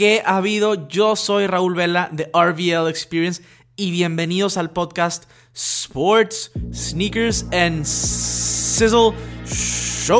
¿Qué ha habido? Yo soy Raúl Vela de RVL Experience y bienvenidos al podcast Sports, Sneakers and Sizzle Show.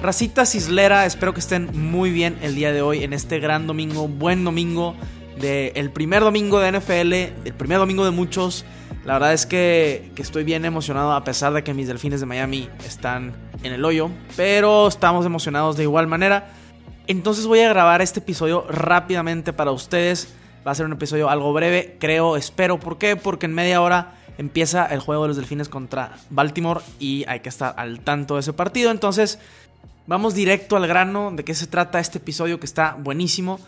Racita Cislera, espero que estén muy bien el día de hoy en este gran domingo, buen domingo, del el primer domingo de NFL, el primer domingo de muchos. La verdad es que, estoy bien emocionado a pesar de que mis delfines de Miami están en el hoyo, pero estamos emocionados de igual manera. Entonces voy a grabar este episodio rápidamente para ustedes. Va a ser un episodio algo breve, creo, espero. ¿Por qué? Porque en media hora empieza el juego de los delfines contra Baltimore y hay que estar al tanto de ese partido. Entonces Vamos directo al grano de qué se trata este episodio que está buenísimo.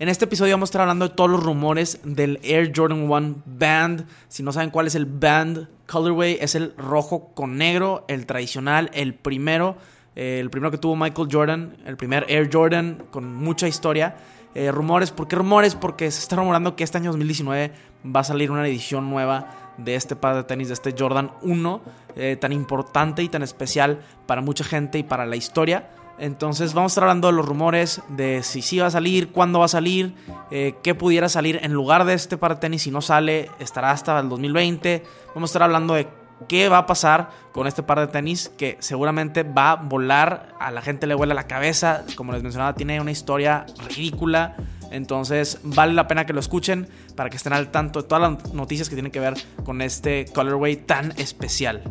En este episodio vamos a estar hablando de todos los rumores del Air Jordan 1 Band. Si no saben cuál es el Band Colorway, es el rojo con negro, el tradicional, el primero, eh, el primero que tuvo Michael Jordan, el primer Air Jordan con mucha historia. Eh, rumores, ¿por qué rumores? Porque se está rumorando que este año 2019 va a salir una edición nueva de este par de tenis, de este Jordan 1, eh, tan importante y tan especial para mucha gente y para la historia. Entonces vamos a estar hablando de los rumores, de si sí va a salir, cuándo va a salir, eh, qué pudiera salir en lugar de este par de tenis si no sale, estará hasta el 2020. Vamos a estar hablando de qué va a pasar con este par de tenis que seguramente va a volar, a la gente le vuela la cabeza, como les mencionaba, tiene una historia ridícula. Entonces vale la pena que lo escuchen para que estén al tanto de todas las noticias que tienen que ver con este colorway tan especial.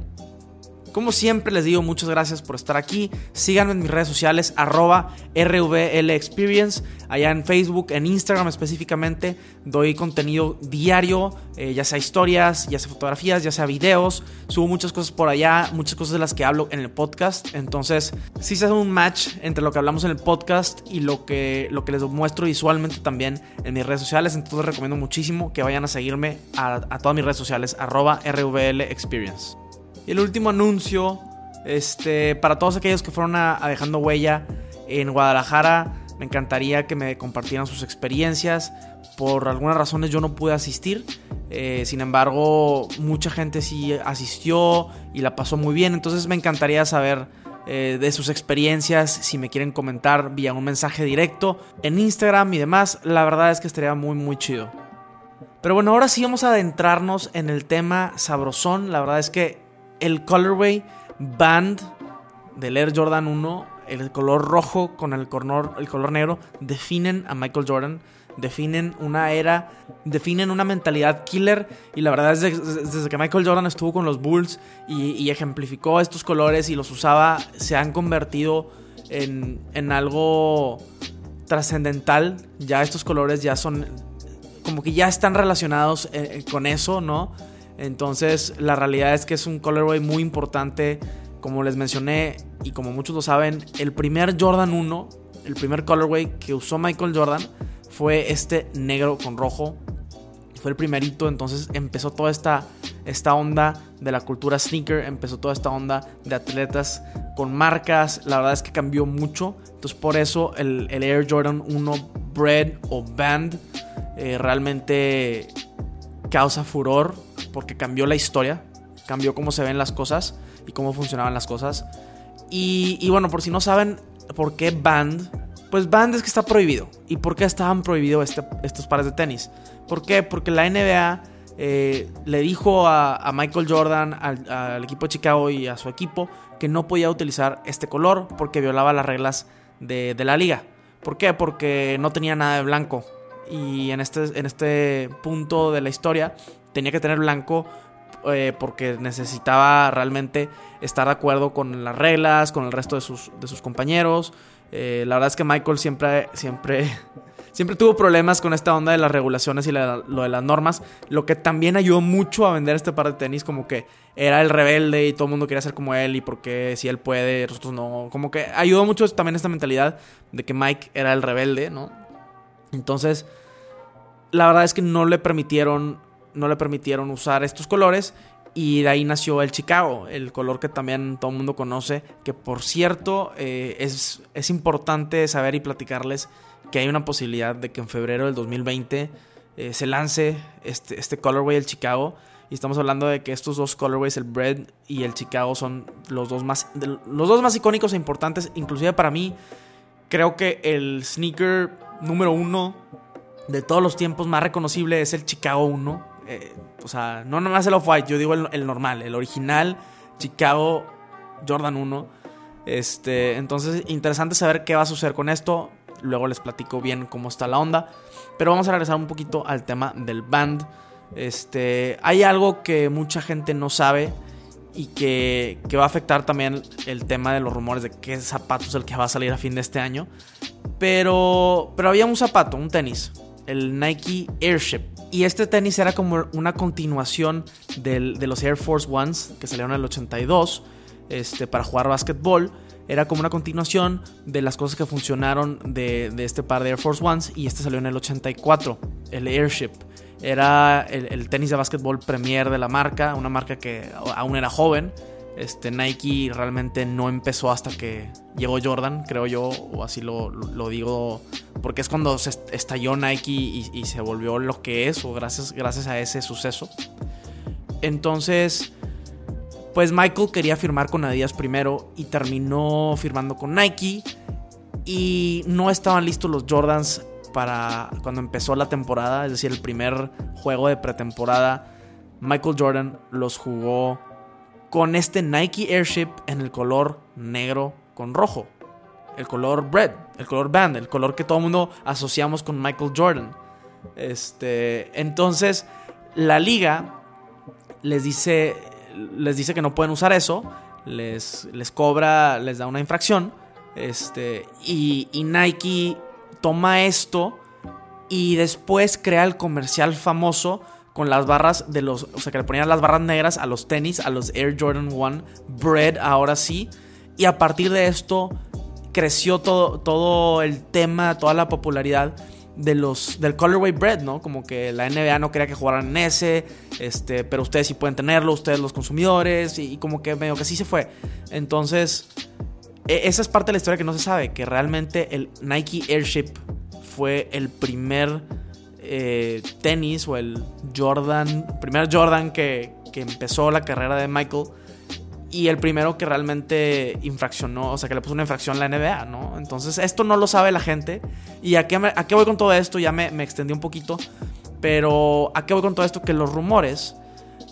Como siempre les digo, muchas gracias por estar aquí. Síganme en mis redes sociales, arroba RVLExperience. Allá en Facebook, en Instagram específicamente, doy contenido diario, eh, ya sea historias, ya sea fotografías, ya sea videos. Subo muchas cosas por allá, muchas cosas de las que hablo en el podcast. Entonces, sí se hace un match entre lo que hablamos en el podcast y lo que, lo que les muestro visualmente también en mis redes sociales. Entonces, recomiendo muchísimo que vayan a seguirme a, a todas mis redes sociales, arroba RVLExperience. Y el último anuncio, este, para todos aquellos que fueron a, dejando huella en Guadalajara, me encantaría que me compartieran sus experiencias. Por algunas razones yo no pude asistir. Eh, sin embargo, mucha gente sí asistió y la pasó muy bien. Entonces me encantaría saber eh, de sus experiencias. Si me quieren comentar vía un mensaje directo en Instagram y demás. La verdad es que estaría muy, muy chido. Pero bueno, ahora sí vamos a adentrarnos en el tema sabrosón. La verdad es que el colorway band del Air Jordan 1, el color rojo con el color, el color negro, definen a Michael Jordan, definen una era, definen una mentalidad killer. Y la verdad es que desde que Michael Jordan estuvo con los Bulls y, ejemplificó estos colores y los usaba, se han convertido en, en algo trascendental. Ya estos colores ya son como que ya están relacionados eh, con eso, ¿no? Entonces, la realidad es que es un colorway muy importante. Como les mencioné, y como muchos lo saben, el primer Jordan 1, el primer colorway que usó Michael Jordan, fue este negro con rojo. Fue el primerito, entonces empezó toda esta, esta onda de la cultura sneaker, empezó toda esta onda de atletas con marcas. La verdad es que cambió mucho. Entonces, por eso el, Air Jordan 1 Bread o Band eh, realmente causa furor porque cambió la historia, cambió cómo se ven las cosas y cómo funcionaban las cosas. Y, bueno, por si no saben por qué Band, pues Band es que está prohibido. ¿Y por qué estaban prohibidos este, estos pares de tenis? ¿Por qué? Porque la NBA eh, le dijo a, Michael Jordan, al, equipo de Chicago y a su equipo que no podía utilizar este color porque violaba las reglas de, de la liga. ¿Por qué? Porque no tenía nada de blanco. Y en este, en este punto de la historia tenía que tener blanco eh, porque necesitaba realmente estar de acuerdo con las reglas, con el resto de sus, de sus compañeros. Eh, la verdad es que Michael siempre, siempre, siempre tuvo problemas con esta onda de las regulaciones y lo de las normas, lo que también ayudó mucho a vender este par de tenis, como que era el rebelde y todo el mundo quería ser como él y porque si él puede, nosotros no. Como que ayudó mucho también esta mentalidad de que Mike era el rebelde, ¿no? Entonces, la verdad es que no le permitieron no le permitieron usar estos colores y de ahí nació el Chicago, el color que también todo el mundo conoce, que por cierto eh, es, es, importante saber y platicarles que hay una posibilidad de que en febrero del 2020 eh, se lance este, este colorway del Chicago Y estamos hablando de que estos dos colorways, el Bread y el Chicago, son los dos más, los dos más icónicos e importantes. Inclusive para mí, creo que el sneaker número uno de todos los tiempos más reconocible es el Chicago 1. Eh, o sea, no nomás el Off-White, yo digo el, normal, el original Chicago Jordan 1. Este, entonces, interesante saber qué va a suceder con esto. Luego les platico bien cómo está la onda. Pero vamos a regresar un poquito al tema del band. Este, hay algo que mucha gente no sabe y que, que, va a afectar también el tema de los rumores de qué zapato es el que va a salir a fin de este año. Pero, pero había un zapato, un tenis, el Nike Airship. Y este tenis era como una continuación del, de los Air Force Ones que salieron en el 82 este, para jugar básquetbol. Era como una continuación de las cosas que funcionaron de, de este par de Air Force Ones y este salió en el 84, el Airship. Era el, tenis de básquetbol premier de la marca, una marca que aún era joven. Este, Nike realmente no empezó hasta que llegó Jordan, creo yo, o así lo, digo, porque es cuando se estalló Nike y, se volvió lo que es, o gracias, gracias a ese suceso. Entonces, pues Michael quería firmar con Adidas primero y terminó firmando con Nike. Y no estaban listos los Jordans para cuando empezó la temporada, es decir, el primer juego de pretemporada, Michael Jordan los jugó con este Nike Airship en el color negro con rojo. El color red, el color band, el color que todo el mundo asociamos con Michael Jordan. Este, entonces, la liga les dice, les dice que no pueden usar eso, les, les cobra, les da una infracción. Este, y, y Nike toma esto y después crea el comercial famoso con las barras de los, o sea, que le ponían las barras negras a los tenis, a los Air Jordan 1 Bread, ahora sí. Y a partir de esto creció todo, todo el tema, toda la popularidad de los del colorway bread, ¿no? Como que la NBA no quería que jugaran en ese, este, pero ustedes sí pueden tenerlo, ustedes los consumidores y, y como que medio que así se fue. Entonces, e, esa es parte de la historia que no se sabe, que realmente el Nike Airship fue el primer eh, tenis o el Jordan, primer Jordan que, que, empezó la carrera de Michael y el primero que realmente infraccionó, o sea, que le puso una infracción a la NBA, ¿no? Entonces, esto no lo sabe la gente. ¿Y a qué, a qué voy con todo esto? Ya me, me extendí un poquito, pero ¿a qué voy con todo esto? Que los rumores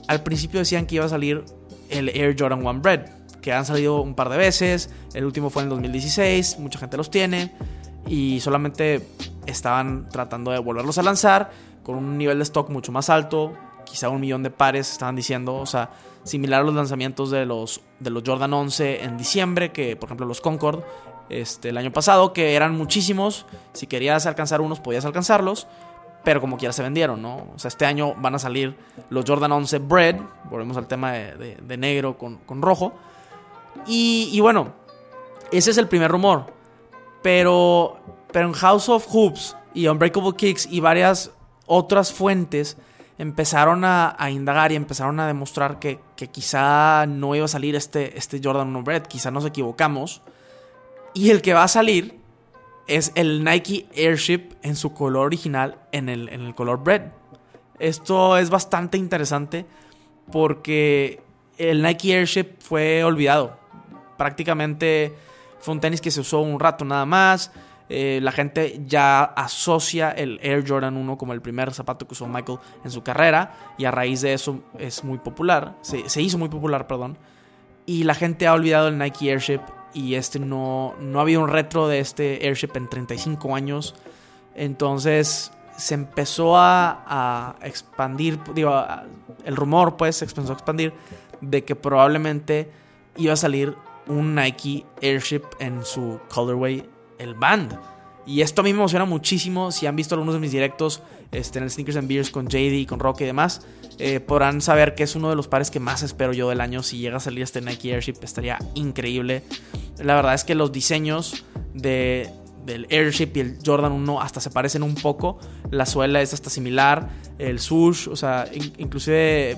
al principio decían que iba a salir el Air Jordan 1 Bread que han salido un par de veces. El último fue en el 2016, mucha gente los tiene. Y solamente estaban tratando de volverlos a lanzar con un nivel de stock mucho más alto. Quizá un millón de pares, estaban diciendo. O sea, similar a los lanzamientos de los, de los Jordan 11 en diciembre, que por ejemplo los Concord este, el año pasado, que eran muchísimos. Si querías alcanzar unos, podías alcanzarlos. Pero como quiera se vendieron, ¿no? O sea, este año van a salir los Jordan 11 Bread. Volvemos al tema de, negro con, con rojo y, bueno, ese es el primer rumor. Pero, pero en House of Hoops y Unbreakable Kicks y varias otras fuentes empezaron a, indagar y empezaron a demostrar que, quizá no iba a salir este, este Jordan 1 Bread, quizá nos equivocamos. Y el que va a salir es el Nike Airship en su color original, en el, en el color Bread. Esto es bastante interesante porque el Nike Airship fue olvidado prácticamente fue un tenis que se usó un rato nada más. Eh, la gente ya asocia el Air Jordan 1 como el primer zapato que usó Michael en su carrera y a raíz de eso es muy popular, se, hizo muy popular, perdón. Y la gente ha olvidado el Nike Airship y este no, no había un retro de este Airship en 35 años. Entonces se empezó a, a expandir, digo, el rumor pues se empezó a expandir de que probablemente iba a salir un Nike Airship en su colorway, el Band. Y esto a mí me emociona muchísimo. Si han visto algunos de mis directos este, en el Sneakers and Beers con JD, con Rock y demás, eh, podrán saber que es uno de los pares que más espero yo del año. Si llega a salir este Nike Airship, estaría increíble. La verdad es que los diseños de, del Airship y el Jordan 1 hasta se parecen un poco. La suela es hasta similar. El swoosh, o sea, inclusive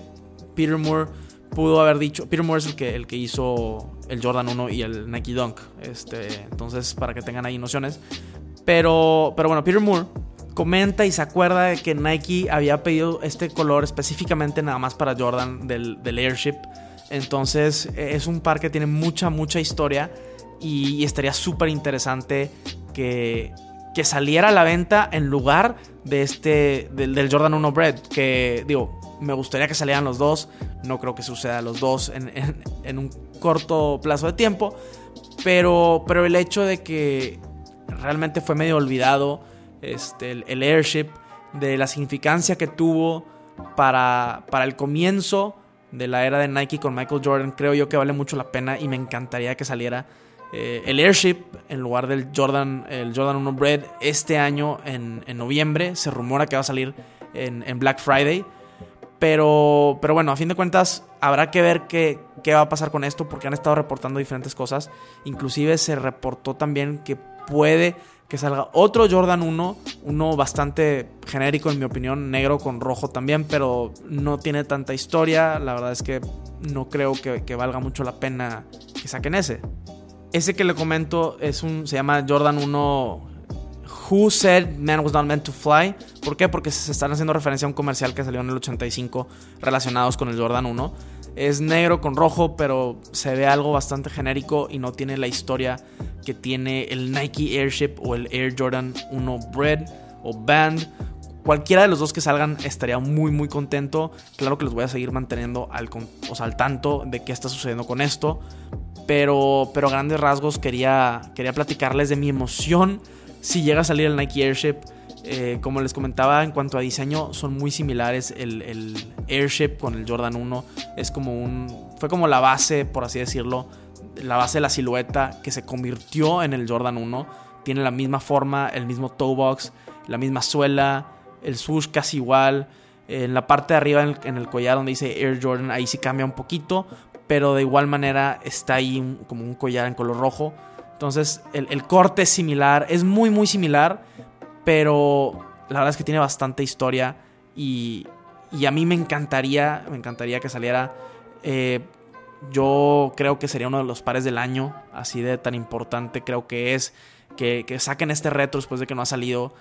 Peter Moore pudo haber dicho. Peter Moore es el que, el que hizo el Jordan 1 y el Nike Dunk. Este, entonces, para que tengan ahí nociones. Pero, pero bueno, Peter Moore comenta y se acuerda de que Nike había pedido este color específicamente nada más para Jordan del, del Airship. Entonces es un par que tiene mucha, mucha historia y, estaría súper interesante que, que, saliera a la venta en lugar de este, del, Jordan 1 Bread. Que digo, me gustaría que salieran los dos. No creo que suceda los dos en, en, un corto plazo de tiempo. Pero, pero el hecho de que realmente fue medio olvidado este, el, Airship, de la significancia que tuvo para, para el comienzo de la era de Nike con Michael Jordan, creo yo que vale mucho la pena y me encantaría que saliera eh, el Airship en lugar del Jordan, el Jordan 1 Bread este año en, noviembre. Se rumora que va a salir en, Black Friday. Pero, pero bueno, a fin de cuentas habrá que ver qué, qué va a pasar con esto porque han estado reportando diferentes cosas. Inclusive se reportó también que puede que salga otro Jordan 1, uno bastante genérico en mi opinión, negro con rojo también, pero no tiene tanta historia, la verdad es que no creo que, valga mucho la pena que saquen ese. Ese que le comento es un, se llama Jordan 1 Who Said Man Was Not Meant to Fly. ¿Por qué? Porque se están haciendo referencia a un comercial que salió en el 85 relacionados con el Jordan 1. Es negro con rojo, pero se ve algo bastante genérico y no tiene la historia que tiene el Nike Airship o el Air Jordan 1 Bread o Band. Cualquiera de los dos que salgan estaría muy muy contento. Claro que los voy a seguir manteniendo al, o al tanto de qué está sucediendo con esto. Pero, pero a grandes rasgos quería, quería platicarles de mi emoción si llega a salir el Nike Airship. Eh, como les comentaba, en cuanto a diseño, son muy similares. El, Airship con el Jordan 1 es como un. Fue como la base, por así decirlo. La base de la silueta que se convirtió en el Jordan 1. Tiene la misma forma, el mismo toe box, la misma suela, el swoosh casi igual. En la parte de arriba, en el collar donde dice Air Jordan, ahí sí cambia un poquito pero de igual manera está ahí como un collar en color rojo. Entonces el, corte es similar, es muy muy similar, pero la verdad es que tiene bastante historia y, y a mí me encantaría, me encantaría que saliera. Eh, yo creo que sería uno de los pares del año, así de tan importante creo que es que, saquen este retro después de que no ha salido.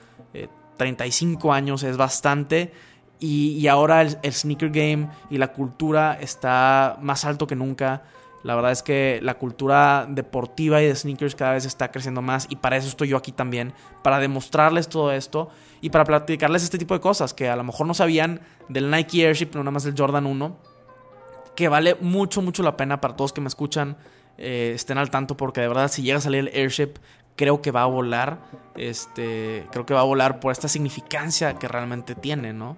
35 eh, años es bastante y, ahora el, sneaker game y la cultura está más alto que nunca. La verdad es que la cultura deportiva y de sneakers cada vez está creciendo más y para eso estoy yo aquí también, para demostrarles todo esto y para platicarles este tipo de cosas que a lo mejor no sabían del Nike Airship, no nada más del Jordan 1, que vale mucho, mucho la pena para todos que me escuchan, eh, estén al tanto porque de verdad si llega a salir el Airship creo que va a volar, este, creo que va a volar por esta significancia que realmente tiene, ¿no?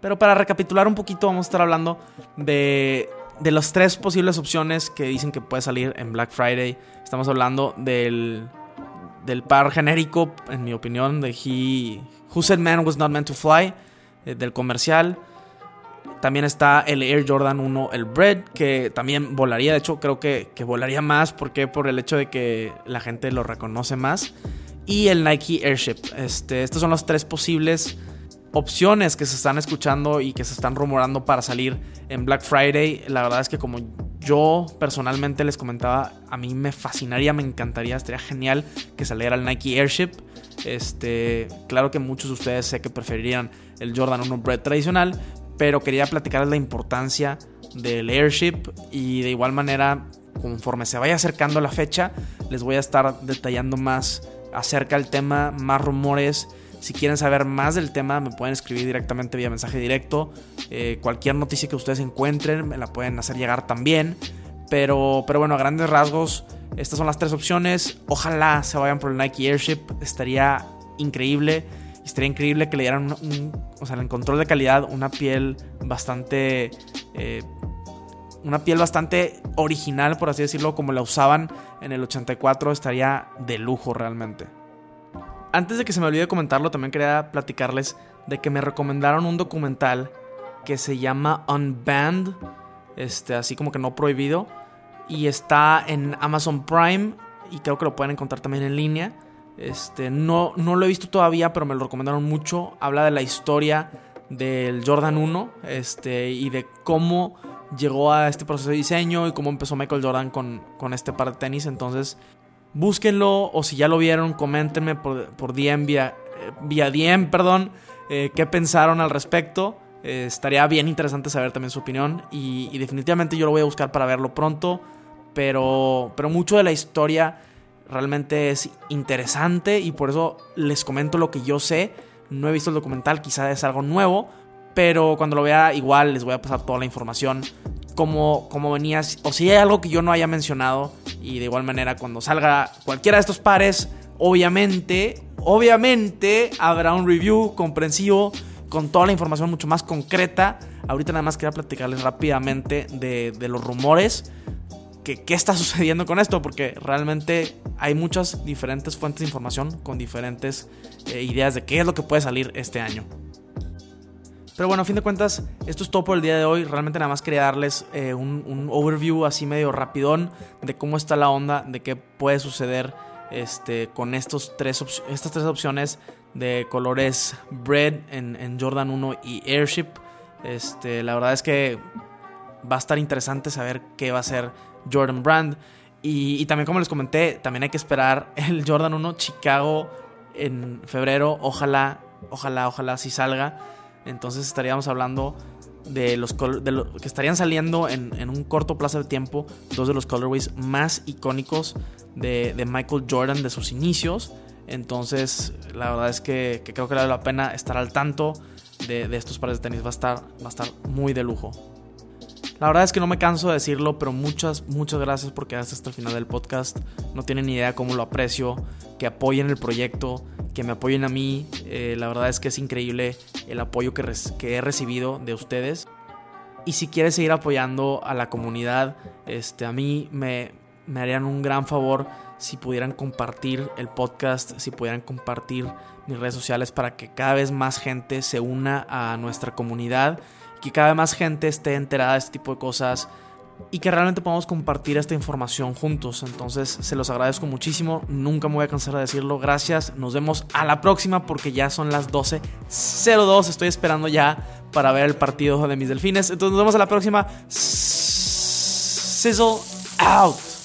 Pero para recapitular un poquito, vamos a estar hablando de, de las tres posibles opciones que dicen que puede salir en Black Friday. Estamos hablando del, del par genérico, en mi opinión, de He, Who Said Man Was Not Meant to Fly, eh, del comercial. También está el Air Jordan 1, el Bread, que también volaría. De hecho, creo que, que volaría más. porque Por el hecho de que la gente lo reconoce más. Y el Nike Airship. Este, estos son los tres posibles opciones que se están escuchando y que se están rumorando para salir en Black Friday. La verdad es que como yo personalmente les comentaba, a mí me fascinaría, me encantaría, estaría genial que saliera el Nike Airship. Este, claro que muchos de ustedes sé que preferirían el Jordan 1 Bread tradicional, pero quería platicarles la importancia del Airship y de igual manera, conforme se vaya acercando la fecha, les voy a estar detallando más acerca del tema, más rumores si quieren saber más del tema, me pueden escribir directamente vía mensaje directo. Eh, cualquier noticia que ustedes encuentren, me la pueden hacer llegar también. Pero, pero bueno, a grandes rasgos, estas son las tres opciones. Ojalá se vayan por el Nike Airship. Estaría increíble. Estaría increíble que le dieran un, o sea, en control de calidad, una piel bastante. Eh, una piel bastante original, por así decirlo, como la usaban en el 84. Estaría de lujo realmente. Antes de que se me olvide comentarlo, también quería platicarles de que me recomendaron un documental que se llama Unbanned, este, así como que no prohibido, y está en Amazon Prime y creo que lo pueden encontrar también en línea. Este, no, no lo he visto todavía, pero me lo recomendaron mucho. Habla de la historia del Jordan 1 este, y de cómo llegó a este proceso de diseño y cómo empezó Michael Jordan con, con este par de tenis. Entonces, Búsquenlo o si ya lo vieron, coméntenme por, por DM vía, vía DM, perdón, qué pensaron al respecto. estaría bien interesante saber también su opinión y, y, definitivamente yo lo voy a buscar para verlo pronto, pero, pero mucho de la historia realmente es interesante y por eso les comento lo que yo sé. No he visto el documental, quizá es algo nuevo, pero cuando lo vea igual les voy a pasar toda la información como, como venías, o si hay algo que yo no haya mencionado y de igual manera cuando salga cualquiera de estos pares, obviamente, obviamente habrá un review comprensivo con toda la información mucho más concreta. Ahorita nada más quería platicarles rápidamente de, de los rumores qué está sucediendo con esto, porque realmente hay muchas diferentes fuentes de información con diferentes eh, ideas de qué es lo que puede salir este año. Pero bueno, a fin de cuentas, esto es todo por el día de hoy. Realmente nada más quería darles eh, un, overview así medio rapidón de cómo está la onda, de qué puede suceder este, con estos tres estas tres opciones de colores Bread en, en Jordan 1 y Airship. Este, la verdad es que va a estar interesante saber qué va a ser Jordan Brand. Y, también como les comenté, también hay que esperar el Jordan 1 Chicago en febrero. Ojalá, ojalá, ojalá si salga. Entonces estaríamos hablando de los, de que estarían saliendo en, un corto plazo de tiempo dos de los colorways más icónicos de, Michael Jordan de sus inicios. Entonces, la verdad es que, creo que vale la pena estar al tanto de, de, estos pares de tenis. Va a estar, va a estar muy de lujo. La verdad es que no me canso de decirlo, pero muchas, muchas gracias por quedarse hasta el final del podcast. No tienen ni idea cómo lo aprecio, que apoyen el proyecto, que me apoyen a mí. Eh, la verdad es que es increíble el apoyo que, he recibido de ustedes. Y si quieres seguir apoyando a la comunidad, este, a mí me, me harían un gran favor si pudieran compartir el podcast, si pudieran compartir mis redes sociales para que cada vez más gente se una a nuestra comunidad que cada vez más gente esté enterada de este tipo de cosas y que realmente podamos compartir esta información juntos. Entonces se los agradezco muchísimo, nunca me voy a cansar de decirlo. Gracias, nos vemos a la próxima porque ya son las 12.02, estoy esperando ya para ver el partido de mis delfines. Entonces nos vemos a la próxima. Sizzle out.